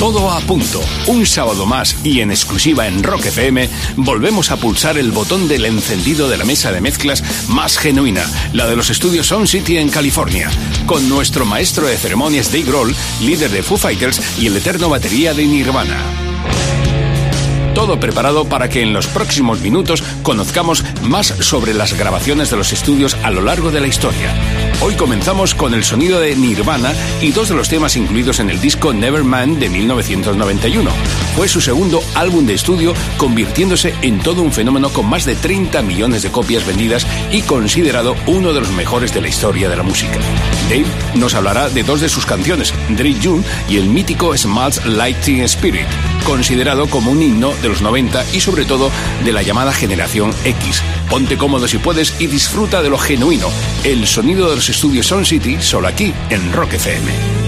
Todo a punto. Un sábado más y en exclusiva en Rock FM volvemos a pulsar el botón del encendido de la mesa de mezclas más genuina, la de los estudios Sound City en California, con nuestro maestro de ceremonias Dave Grohl, líder de Foo Fighters y el eterno batería de Nirvana. Todo preparado para que en los próximos minutos conozcamos más sobre las grabaciones de los estudios a lo largo de la historia. Hoy comenzamos con el sonido de Nirvana y dos de los temas incluidos en el disco Nevermind de 1991. Fue su segundo álbum de estudio, convirtiéndose en todo un fenómeno con más de 30 millones de copias vendidas y considerado uno de los mejores de la historia de la música. Dave nos hablará de dos de sus canciones, Dream June y el mítico Smalls Lighting Spirit, considerado como un himno de los 90 y sobre todo de la llamada generación X. Ponte cómodo si puedes y disfruta de lo genuino, el sonido de los estudios Sound City, solo aquí en Rock FM.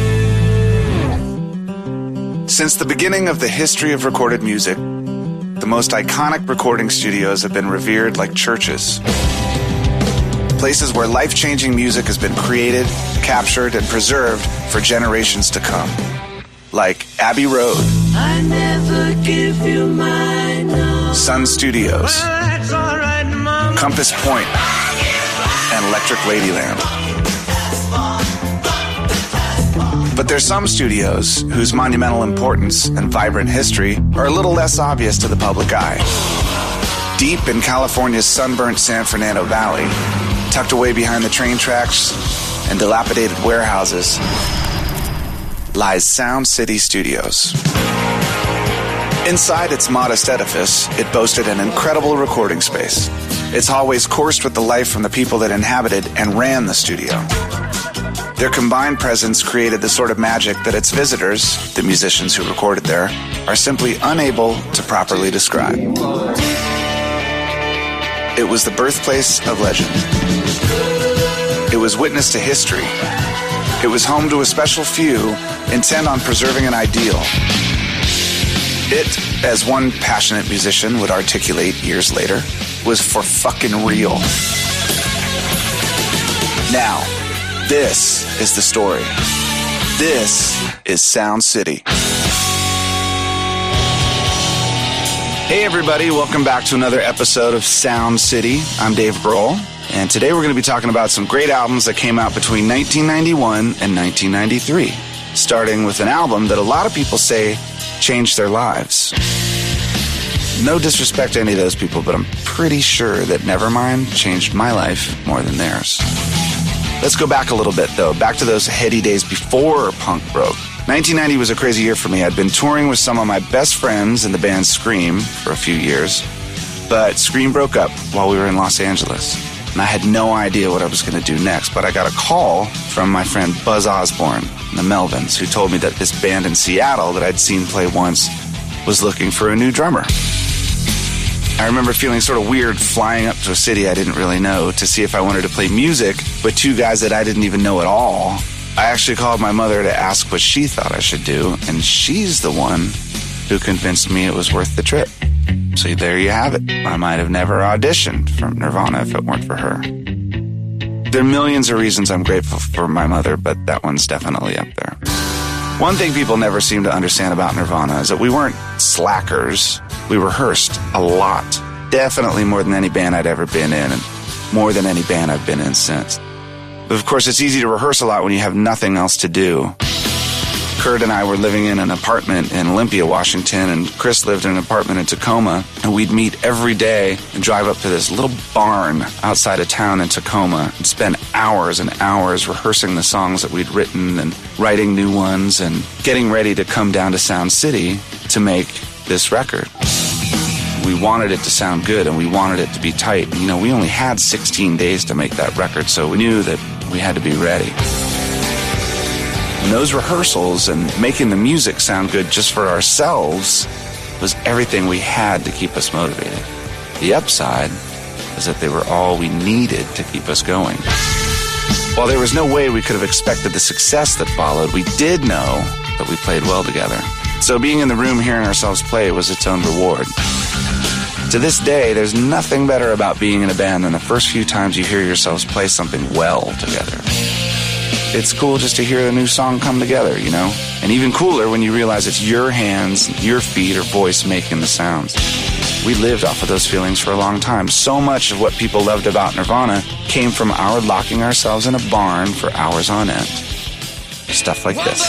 Since the beginning of the history of recorded music, the most iconic recording studios have been revered like churches. Places where life changing music has been created, captured, and preserved for generations to come. Like Abbey Road, Sun Studios, Compass Point, and Electric Ladyland. But there's some studios whose monumental importance and vibrant history are a little less obvious to the public eye. Deep in California's sunburnt San Fernando Valley, tucked away behind the train tracks and dilapidated warehouses, lies Sound City Studios. Inside its modest edifice, it boasted an incredible recording space. Its hallways coursed with the life from the people that inhabited and ran the studio. Their combined presence created the sort of magic that its visitors, the musicians who recorded there, are simply unable to properly describe. It was the birthplace of legend. It was witness to history. It was home to a special few intent on preserving an ideal. It, as one passionate musician would articulate years later, was for fucking real. Now, this is the story. This is Sound City. Hey, everybody, welcome back to another episode of Sound City. I'm Dave Grohl, and today we're going to be talking about some great albums that came out between 1991 and 1993, starting with an album that a lot of people say changed their lives. No disrespect to any of those people, but I'm pretty sure that Nevermind changed my life more than theirs. Let's go back a little bit, though, back to those heady days before punk broke. 1990 was a crazy year for me. I'd been touring with some of my best friends in the band Scream for a few years, but Scream broke up while we were in Los Angeles. And I had no idea what I was going to do next, but I got a call from my friend Buzz Osborne, the Melvins, who told me that this band in Seattle that I'd seen play once was looking for a new drummer. I remember feeling sort of weird flying up to a city I didn't really know to see if I wanted to play music with two guys that I didn't even know at all. I actually called my mother to ask what she thought I should do, and she's the one who convinced me it was worth the trip. So there you have it. I might have never auditioned for Nirvana if it weren't for her. There are millions of reasons I'm grateful for my mother, but that one's definitely up there. One thing people never seem to understand about Nirvana is that we weren't slackers. We rehearsed a lot. Definitely more than any band I'd ever been in, and more than any band I've been in since. But of course, it's easy to rehearse a lot when you have nothing else to do. Kurt and I were living in an apartment in Olympia, Washington, and Chris lived in an apartment in Tacoma. And we'd meet every day and drive up to this little barn outside of town in Tacoma and spend hours and hours rehearsing the songs that we'd written and writing new ones and getting ready to come down to Sound City to make this record. We wanted it to sound good and we wanted it to be tight. You know, we only had 16 days to make that record, so we knew that we had to be ready. And those rehearsals and making the music sound good just for ourselves was everything we had to keep us motivated. The upside is that they were all we needed to keep us going. While there was no way we could have expected the success that followed, we did know that we played well together. So being in the room hearing ourselves play was its own reward. To this day, there's nothing better about being in a band than the first few times you hear yourselves play something well together. It's cool just to hear a new song come together, you know? And even cooler when you realize it's your hands, your feet, or voice making the sounds. We lived off of those feelings for a long time. So much of what people loved about Nirvana came from our locking ourselves in a barn for hours on end. Stuff like this.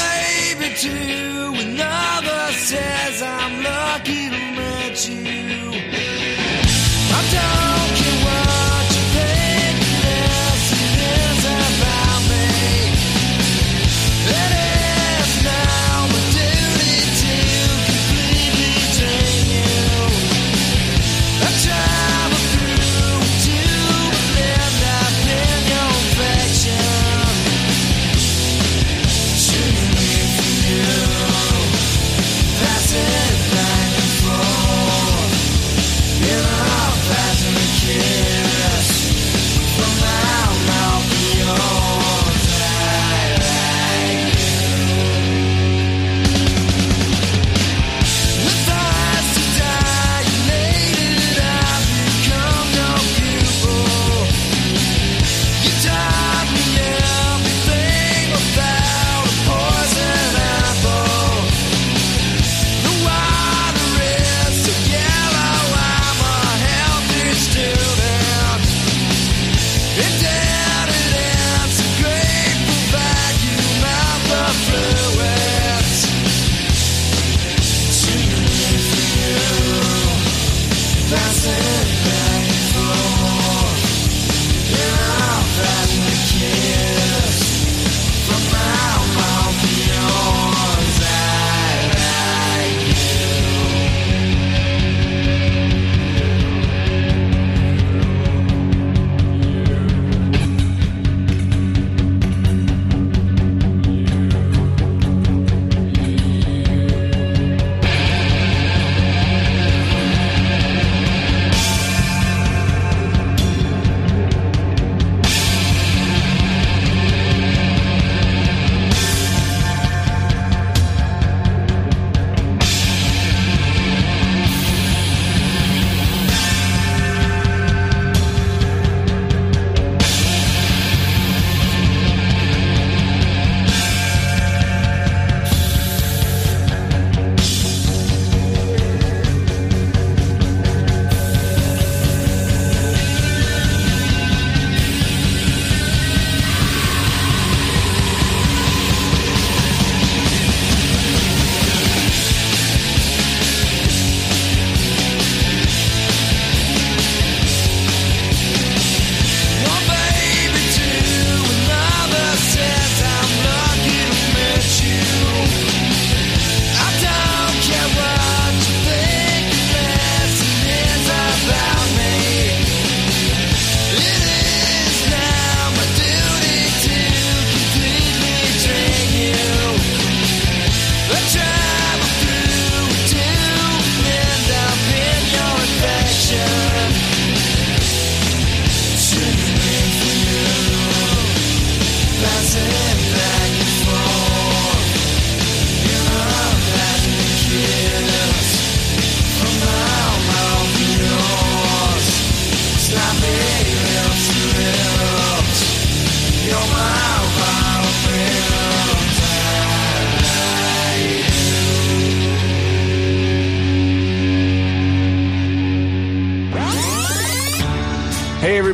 It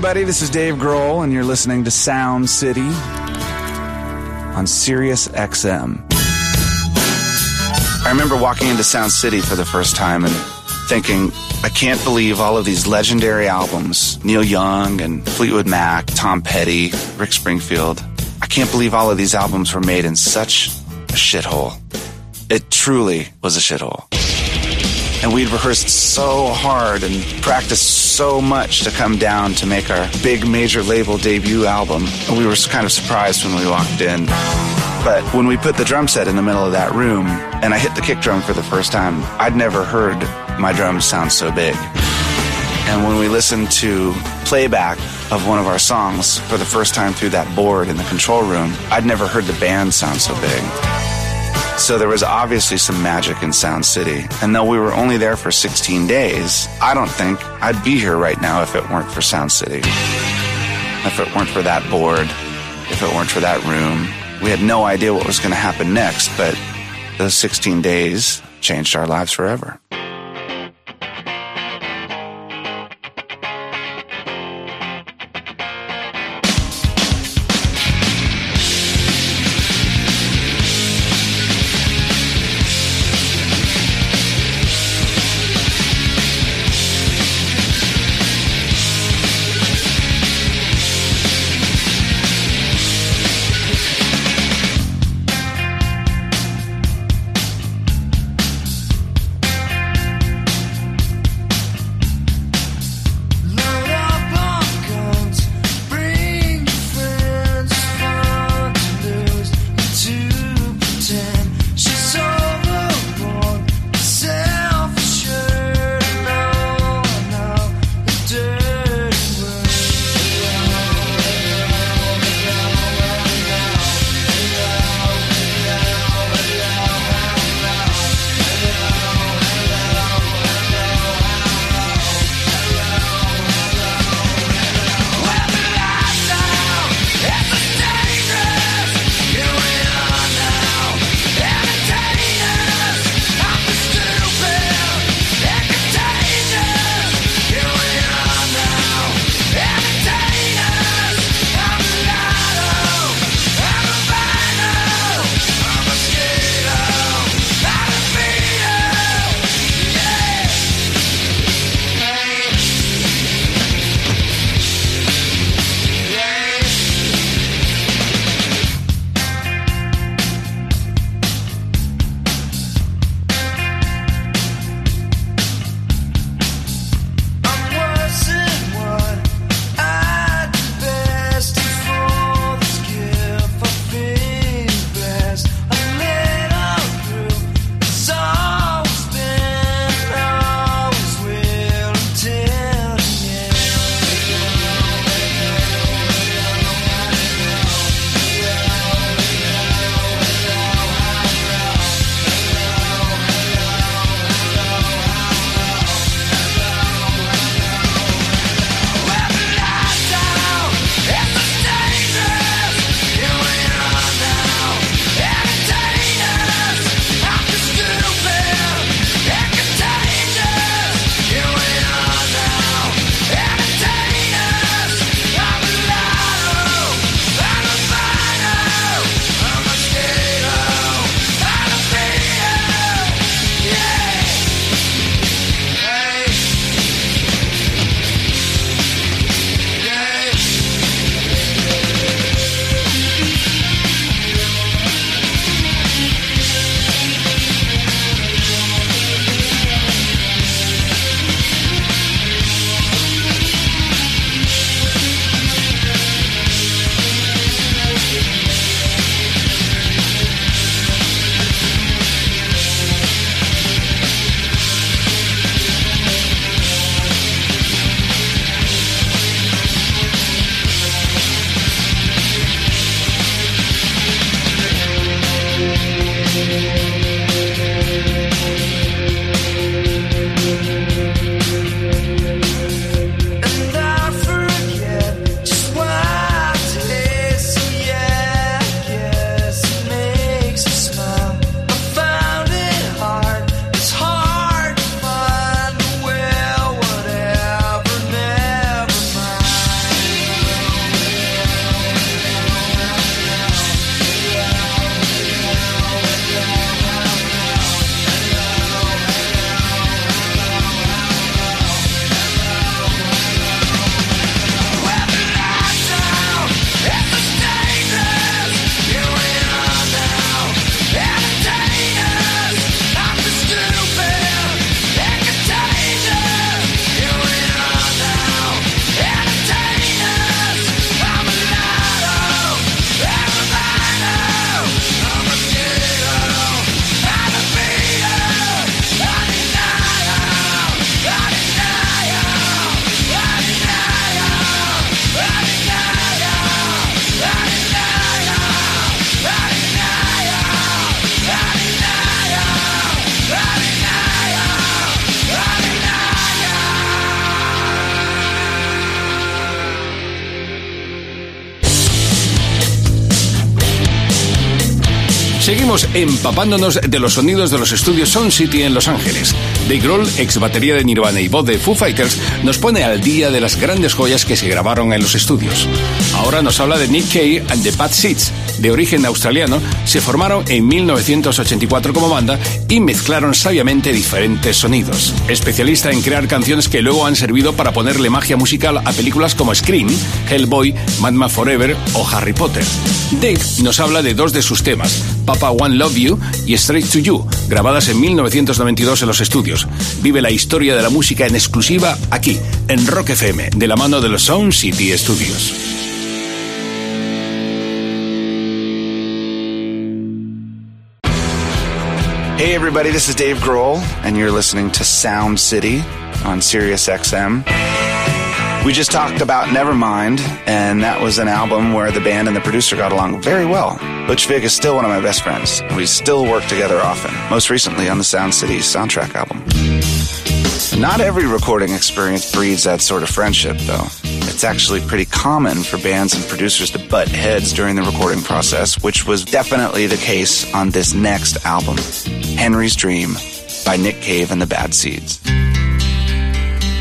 everybody. This is Dave Grohl, and you're listening to Sound City on Sirius XM. I remember walking into Sound City for the first time and thinking, I can't believe all of these legendary albums Neil Young and Fleetwood Mac, Tom Petty, Rick Springfield. I can't believe all of these albums were made in such a shithole. It truly was a shithole. And we'd rehearsed so hard and practiced so much to come down to make our big major label debut album. And we were kind of surprised when we walked in. But when we put the drum set in the middle of that room and I hit the kick drum for the first time, I'd never heard my drums sound so big. And when we listened to playback of one of our songs for the first time through that board in the control room, I'd never heard the band sound so big. So there was obviously some magic in Sound City. And though we were only there for 16 days, I don't think I'd be here right now if it weren't for Sound City. If it weren't for that board, if it weren't for that room, we had no idea what was going to happen next, but those 16 days changed our lives forever. Seguimos empapándonos de los sonidos de los estudios Sound City en Los Ángeles. Dave Grohl, ex batería de Nirvana y voz de Foo Fighters, nos pone al día de las grandes joyas que se grabaron en los estudios. Ahora nos habla de Nick Cave and the Bad Seeds. De origen australiano, se formaron en 1984 como banda y mezclaron sabiamente diferentes sonidos. Especialista en crear canciones que luego han servido para ponerle magia musical a películas como Scream, Hellboy, Mad Men Forever o Harry Potter. Dave nos habla de dos de sus temas, Papa One Love You y Straight to You, grabadas en 1992 en los estudios. Vive la historia de la música en exclusiva aquí, en Rock FM, de la mano de los Sound City Studios. Hey everybody, this is Dave Grohl, and you're listening to Sound City on Sirius XM. We just talked about Nevermind, and that was an album where the band and the producer got along very well. Butch Vig is still one of my best friends. We still work together often, most recently on the Sound City soundtrack album. Not every recording experience breeds that sort of friendship, though. It's actually pretty common for bands and producers to butt heads during the recording process, which was definitely the case on this next album, Henry's Dream by Nick Cave and the Bad Seeds.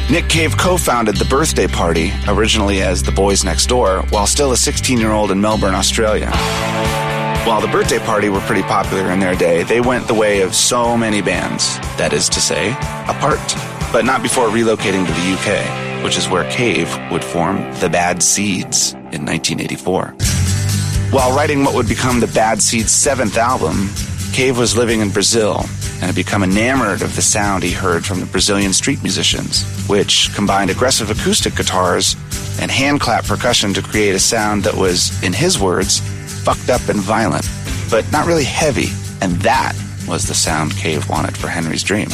Nick Cave co founded The Birthday Party, originally as The Boys Next Door, while still a 16 year old in Melbourne, Australia. While The Birthday Party were pretty popular in their day, they went the way of so many bands, that is to say, apart, but not before relocating to the UK, which is where Cave would form The Bad Seeds in 1984. While writing what would become The Bad Seeds' seventh album, Cave was living in Brazil and had become enamored of the sound he heard from the Brazilian street musicians, which combined aggressive acoustic guitars and hand clap percussion to create a sound that was, in his words, fucked up and violent, but not really heavy. And that was the sound Cave wanted for Henry's Dream.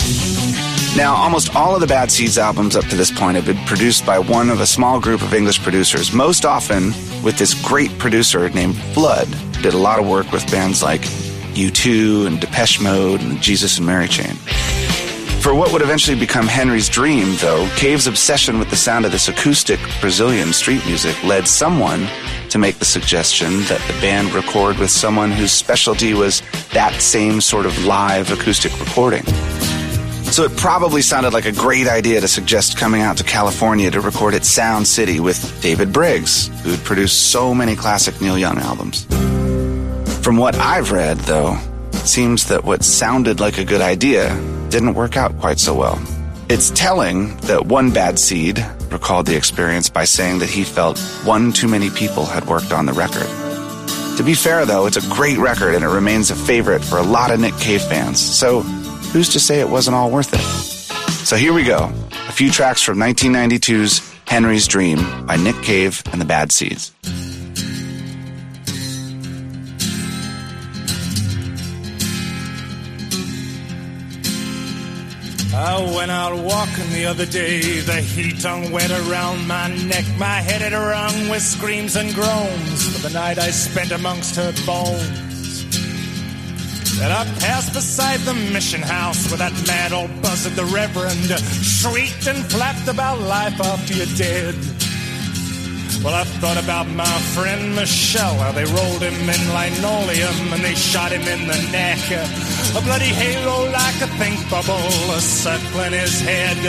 Now, almost all of the Bad Seeds albums up to this point have been produced by one of a small group of English producers, most often with this great producer named Flood, did a lot of work with bands like U2 and Depeche Mode and Jesus and Mary Chain. For what would eventually become Henry's dream, though, Cave's obsession with the sound of this acoustic Brazilian street music led someone to make the suggestion that the band record with someone whose specialty was that same sort of live acoustic recording. So it probably sounded like a great idea to suggest coming out to California to record at Sound City with David Briggs, who'd produced so many classic Neil Young albums. From what I've read, though, it seems that what sounded like a good idea didn't work out quite so well. It's telling that one bad seed recalled the experience by saying that he felt one too many people had worked on the record. To be fair, though, it's a great record and it remains a favorite for a lot of Nick Cave fans, so who's to say it wasn't all worth it? So here we go a few tracks from 1992's Henry's Dream by Nick Cave and the Bad Seeds. Uh, I went out walking the other day, the heat hung wet around my neck, my head had rung with screams and groans for the night I spent amongst her bones. Then I passed beside the mission house where that mad old buzzard, the Reverend, shrieked and flapped about life after you're dead. Well, I thought about my friend Michael, how they rolled him in linoleum and they shot him in the neck. A bloody halo like a think bubble circling his head.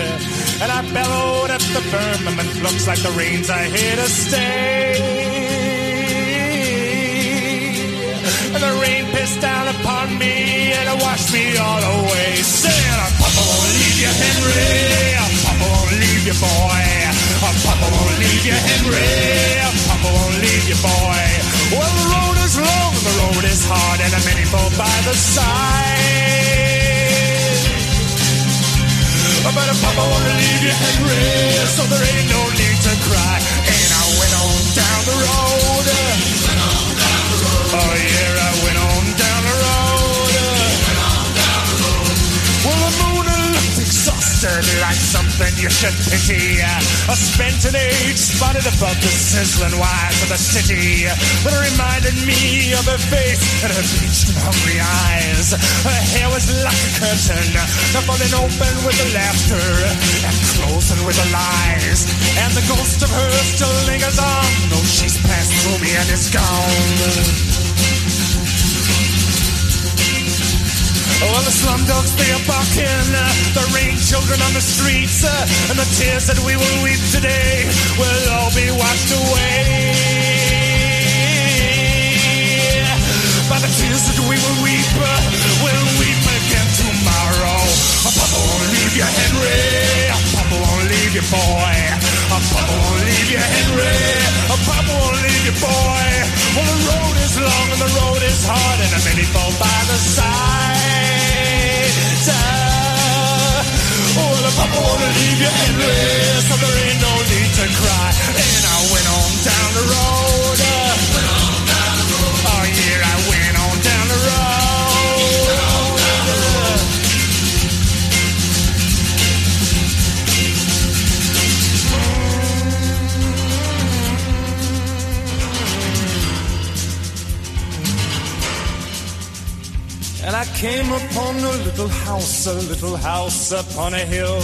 And I bellowed at the firmament, looks like the rains are here to stay. And the rain pissed down upon me and it washed me all away. Saying, Papa won't leave you, Henry. Papa won't leave you, boy. Papa won't leave you, Henry. Papa won't leave you, boy. Well, the road is long, and the road is hard, and many fall by the side. But Papa won't leave you, Henry, so there ain't no need to cry. And I went on down the road. Oh yeah, I went on down the road. Well, the moon looked exhausted like something you should pity. A spent an age spotted above the sizzling wires of the city that reminded me of her face and her bleached and hungry eyes. Her hair was like a curtain, falling open with the laughter and closing with the lies. And the ghost of her still lingers on, though she's passed through me and is gone. Well, the slum dogs, they are barking. The rain children on the streets. Uh, and the tears that we will weep today will all be washed away. By the tears that we will weep, uh, we'll weep again tomorrow. Papa won't leave you, Henry. Papa won't leave you, boy. Papa won't leave you, Henry. Papa won't leave you, boy. Well, the road is long and the road is hard, and many fall by the side. Well, Papa won't leave you, Henry, so there ain't no need to cry. And I went on down the road. Oh, yeah, I went on down the road. I came upon a little house, a little house upon a hill.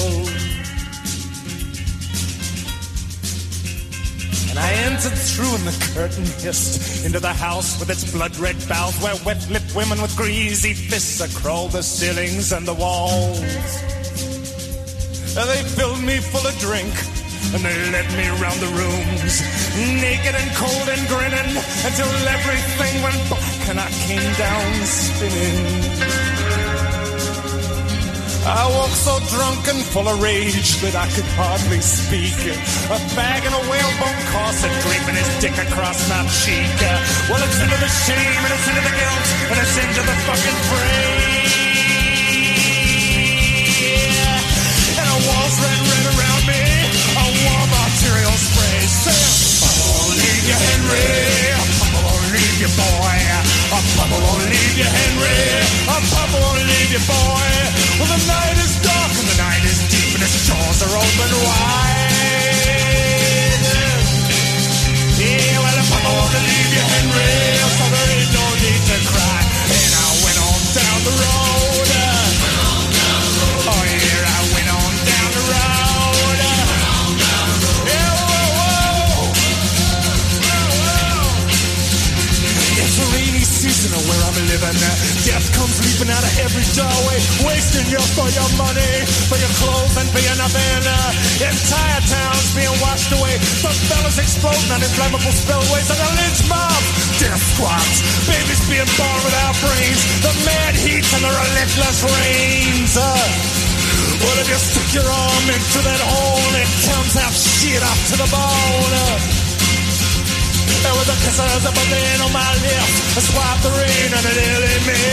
And I entered through and the curtain hissed into the house with its blood red boughs where wet lipped women with greasy fists crawled the ceilings and the walls. And they filled me full of drink and they led me round the rooms, naked and cold and grinning, until everything went black and I came down spinning. I walked so drunk and full of rage that I could hardly speak. A fag and a whalebone corset draping his dick across my cheek. Well, it's into the shame and it's into the guilt and it's into the fucking frame. You, Henry. Papa won't leave you, boy. Papa won't leave you, Henry. Papa won't leave you, boy. Well, the night is dark and the night is deep and its jaws are open wide. Yeah, well, Papa won't leave you, Henry. So there ain't no need to cry. And I went on down the road. Season where Death comes leaping out of every doorway, wasting you for your money, for your clothes, and for your nothing. Entire towns being washed away, the favelas exploding on inflammable spillways, and the lynch mob, death squads, babies being born without brains, the mad heat and the relentless rains. Uh, well, if you stick your arm into that hole, it comes out shit up to the bone. Uh, there was a kisses of a rain on my lips. I swiped the rain and nearly missed.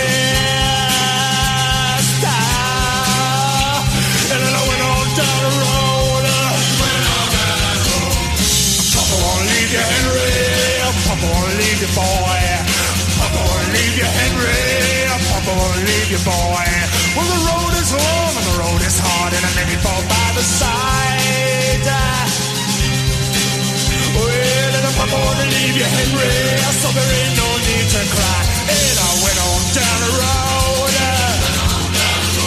Ah, And then I went on down the road. Papa won't leave you, Henry. Papa won't leave you, boy. Papa won't leave you, Henry. Papa won't leave you, boy. Well, the road is long and the road is hard, and I many fall by the side. Well, Papa wanna leave you, Henry, so there ain't no need to cry. And I went on down the road.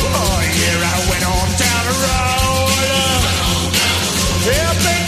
Oh yeah, I went on down the road. Yeah, bang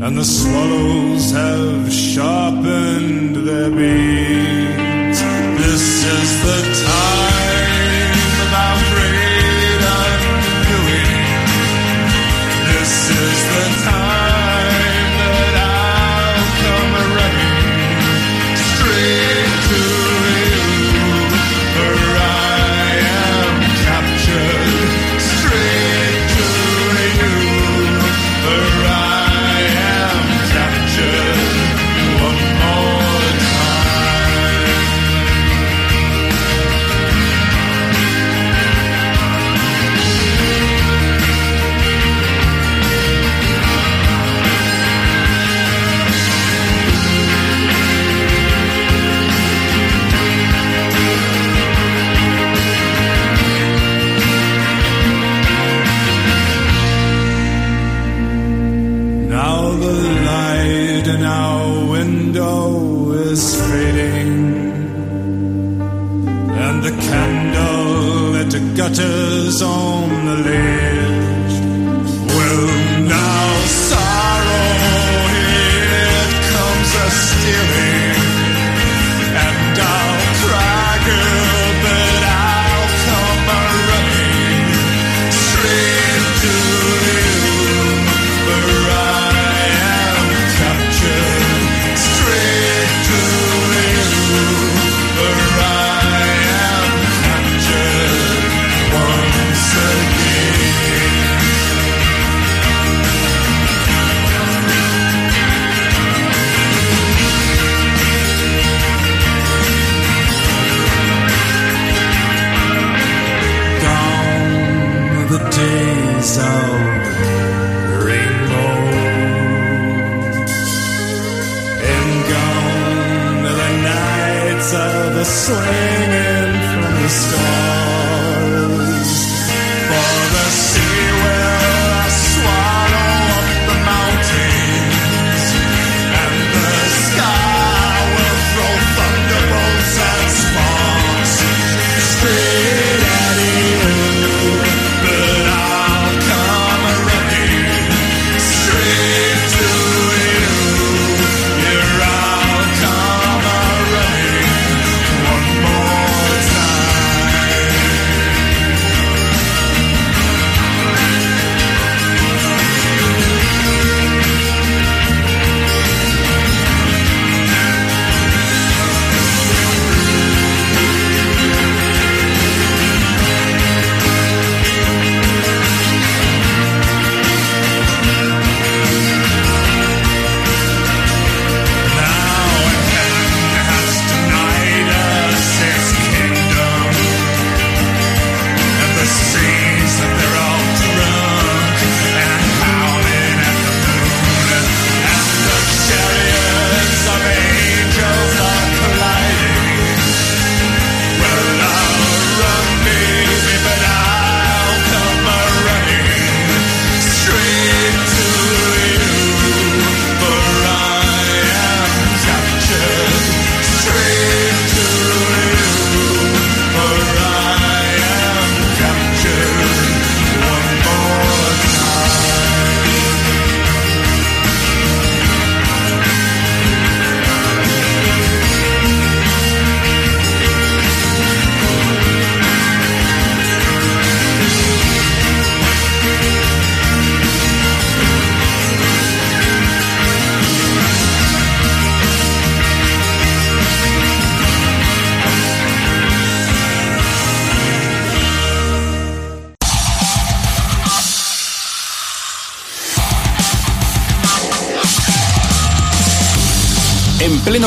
and the swallows have sharpened their beaks. This is the time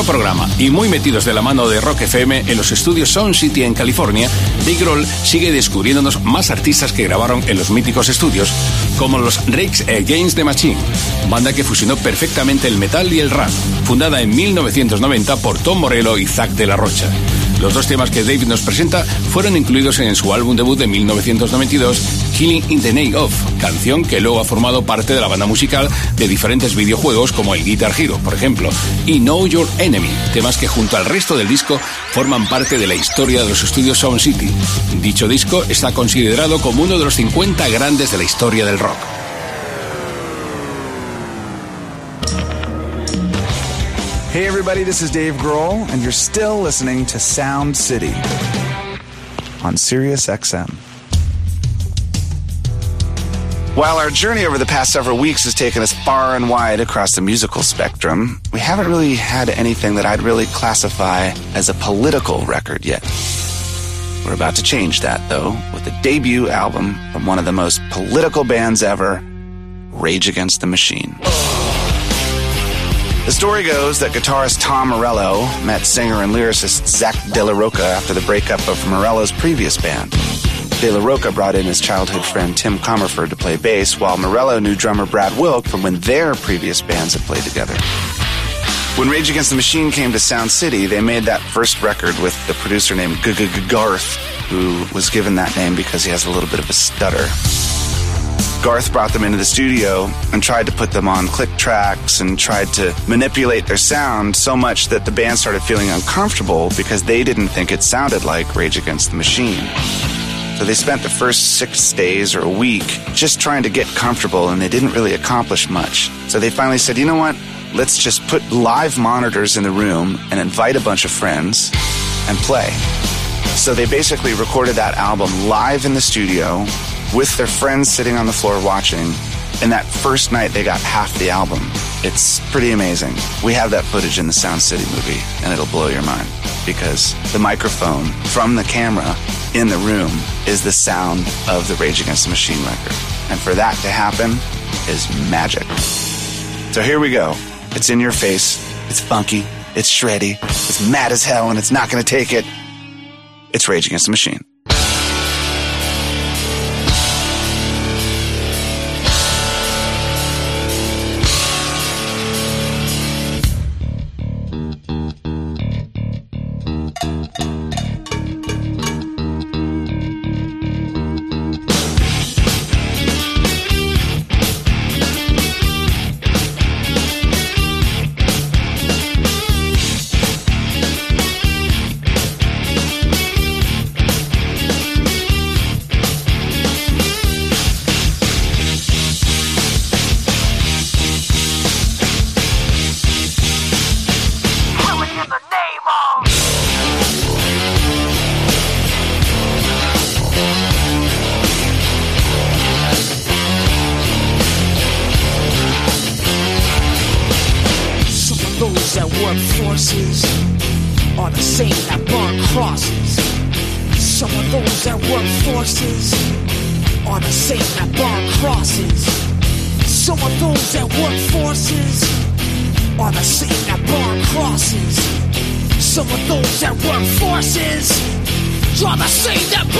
Programa y muy metidos de la mano de Rock FM en los estudios Sound City en California, Big Roll sigue descubriéndonos más artistas que grabaron en los míticos estudios, como los Rakes Against the Machine, banda que fusionó perfectamente el metal y el rap, fundada en 1990 por Tom Morello y Zack de la Rocha. Los dos temas que David nos presenta fueron incluidos en su álbum debut de 1992, Killing in the Name of, canción que luego ha formado parte de la banda musical de diferentes videojuegos como el Guitar Hero, por ejemplo, y Know Your Enemy, temas que junto al resto del disco forman parte de la historia de los estudios Sound City. Dicho disco está considerado como uno de los 50 grandes de la historia del rock. Hey, everybody, this is Dave Grohl, and you're still listening to Sound City on Sirius XM. While our journey over the past several weeks has taken us far and wide across the musical spectrum, we haven't really had anything that I'd really classify as a political record yet. We're about to change that, though, with the debut album from one of the most political bands ever, Rage Against the Machine. The story goes that guitarist Tom Morello met singer and lyricist Zack De La Rocha after the breakup of Morello's previous band. De La Rocha brought in his childhood friend Tim Commerford to play bass, while Morello knew drummer Brad Wilk from when their previous bands had played together. When Rage Against the Machine came to Sound City, they made that first record with the producer named G-G-Garth, who was given that name because he has a little bit of a stutter. Garth brought them into the studio and tried to put them on click tracks and tried to manipulate their sound so much that the band started feeling uncomfortable because they didn't think it sounded like Rage Against the Machine. So they spent the first six days or a week just trying to get comfortable and they didn't really accomplish much. So they finally said, you know what? Let's just put live monitors in the room and invite a bunch of friends and play. So they basically recorded that album live in the studio with their friends sitting on the floor watching. And that first night, they got half the album. It's pretty amazing. We have that footage in the Sound City movie, and it'll blow your mind because the microphone from the camera in the room is the sound of the Rage Against the Machine record. And for that to happen is magic. So here we go. It's in your face. It's funky. It's shreddy. It's mad as hell, and it's not going to take it. It's Rage Against the Machine.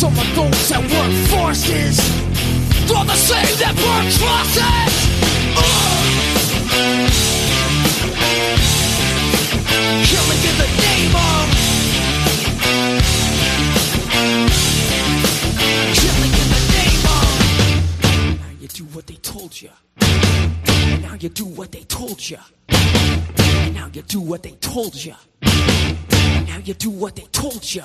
Some of those that work forces uh. are the same that burn crosses. Killing in the name of. Killing in the name of. Now you do what they told you. Now you do what they told you. Now you do what they told you. Now you do what they told you.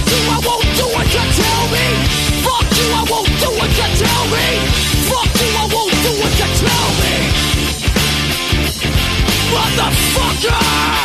God!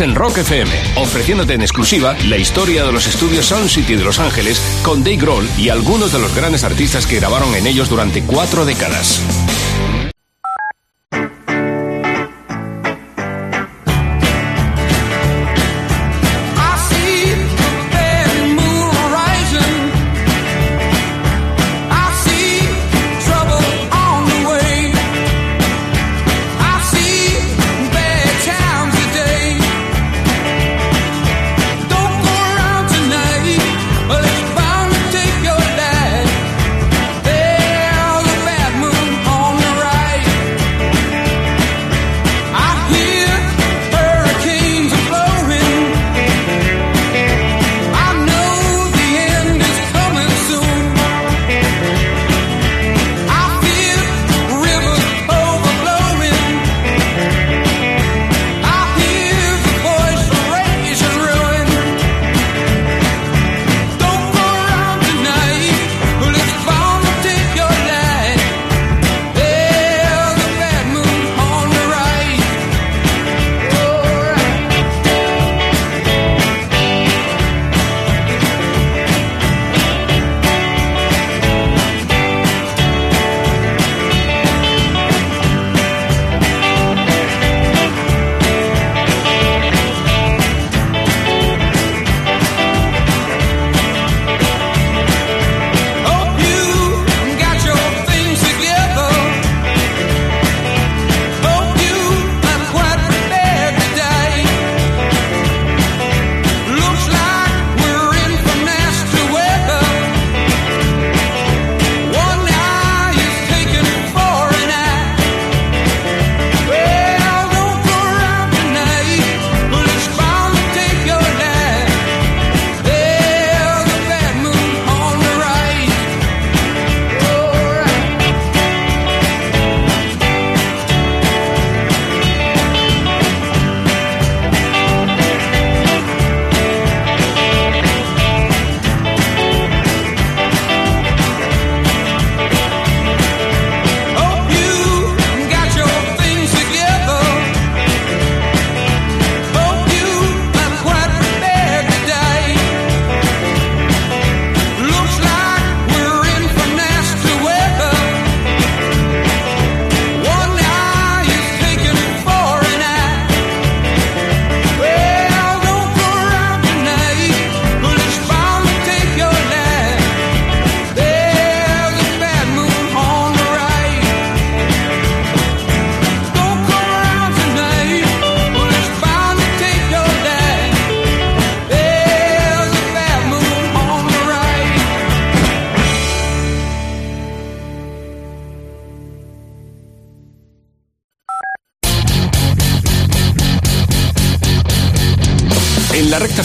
En Rock FM, ofreciéndote en exclusiva la historia de los estudios Sound City de Los Ángeles con Dave Grohl y algunos de los grandes artistas que grabaron en ellos durante cuatro décadas.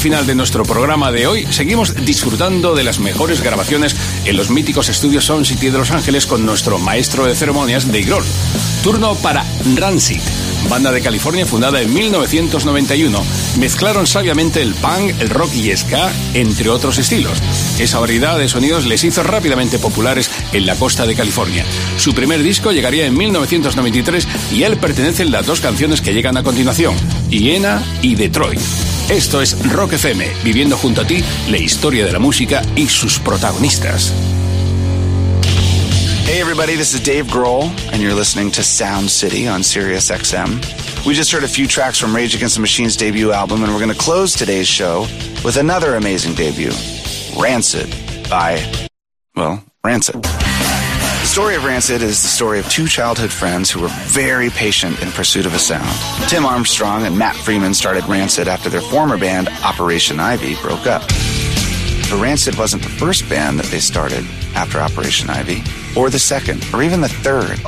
Final de nuestro programa de hoy seguimos disfrutando de las mejores grabaciones en los míticos estudios Sound City de Los Ángeles con nuestro maestro de ceremonias Dave Grohl. Turno para Rancid, banda de California fundada en 1991. Mezclaron sabiamente el punk, el rock y ska, entre otros estilos. Esa variedad de sonidos les hizo rápidamente populares en la costa de California. Su primer disco llegaría en 1993 y a él pertenecen las dos canciones que llegan a continuación, Hiena y Detroit. Esto es Rock FM, viviendo junto a ti la historia de la música y sus protagonistas. Hey everybody, this is Dave Grohl, and you're listening to Sound City on Sirius XM. We just heard a few tracks from Rage Against the Machine's debut album, and we're going to close today's show with another amazing debut, Rancid, by, well, Rancid. The story of Rancid is the story of two childhood friends who were very patient in pursuit of a sound. Tim Armstrong and Matt Freeman started Rancid after their former band, Operation Ivy, broke up. But Rancid wasn't the first band that they started after Operation Ivy, or the second, or even the third.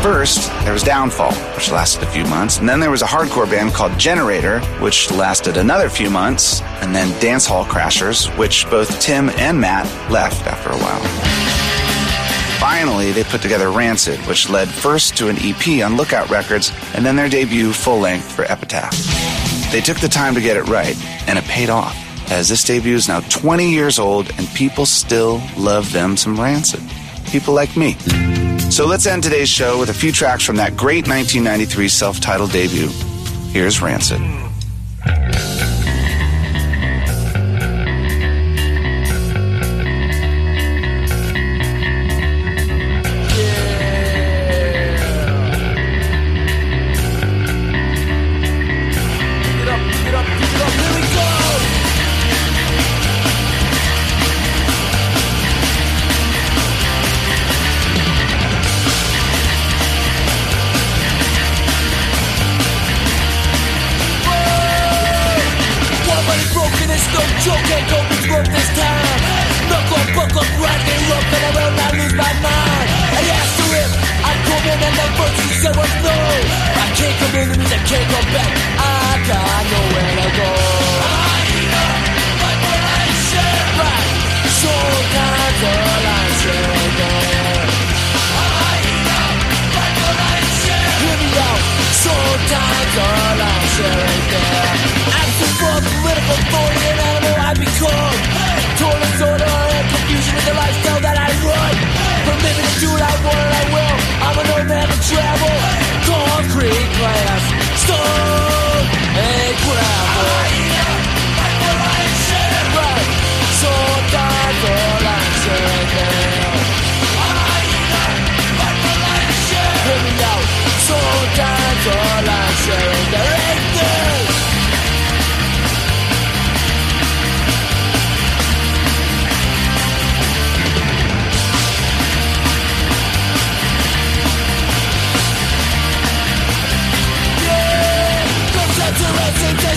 First, there was Downfall, which lasted a few months, and then there was a hardcore band called Generator, which lasted another few months, and then Dancehall Crashers, which both Tim and Matt left after a while. Finally, they put together Rancid, which led first to an EP on Lookout Records, and then their debut full length for Epitaph. They took the time to get it right, and it paid off. as this debut is now 20 years old and people still love them some Rancid. People like me. So let's end today's show with a few tracks from that great 1993 self titled debut. Here's Rancid. Sometimes all I say is there. I'm full of political authority and animal I become. Total disorder and confusion is the lifestyle that I run. Me to do what I want and I will. I'm an old man to travel. Concrete, glass, stone, and gravel.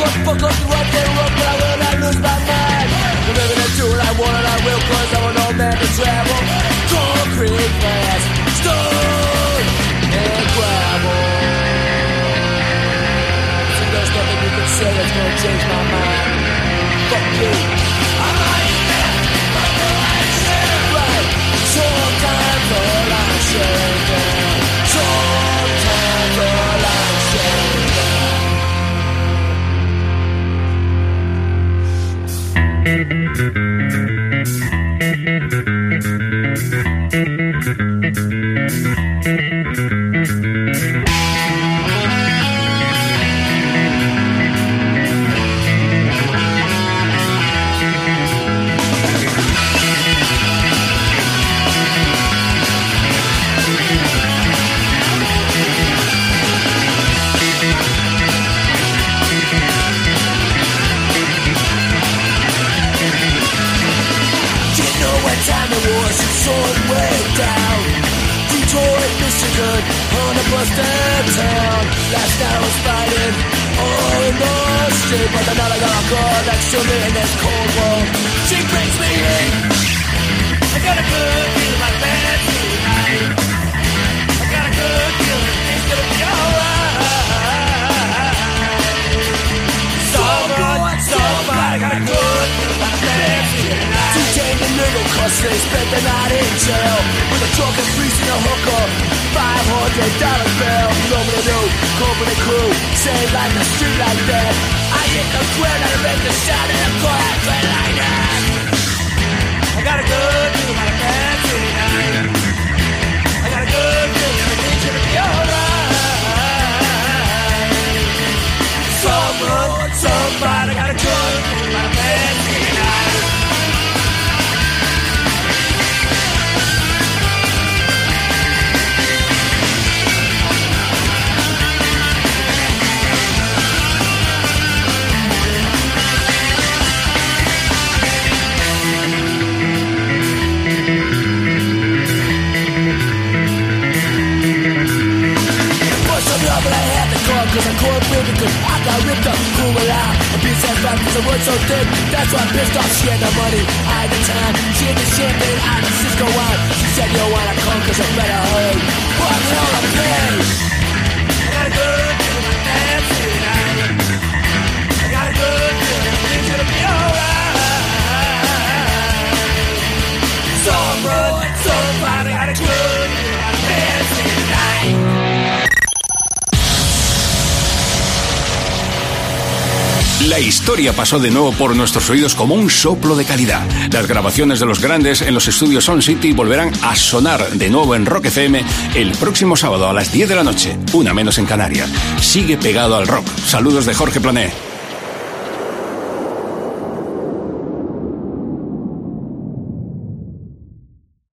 Knuckle up, fuck up, run, get rope, but I will not lose my mind. Remember to do what I want and I will, cause I'm an old man to travel. Concrete, glass, stone, and gravel. So there's nothing you can say that's gonna change my mind. Fuck you. Jail with a drunken priest and a hooker. Five hundred dollar bill, nobody knew. Company crew, same like the street like that. I hit the ground and I make the shot So I pissed off, she had the money, I had the time. She had the champagne, I had the Cisco wine. She said, yo, wanna come cause I better hurry. But hell, I'm pay. La historia pasó de nuevo por nuestros oídos como un soplo de calidad. Las grabaciones de los grandes en los estudios Sound City volverán a sonar de nuevo en Rock FM el próximo sábado a las 10 de la noche, una menos en Canarias. Sigue pegado al rock. Saludos de Jorge Plané.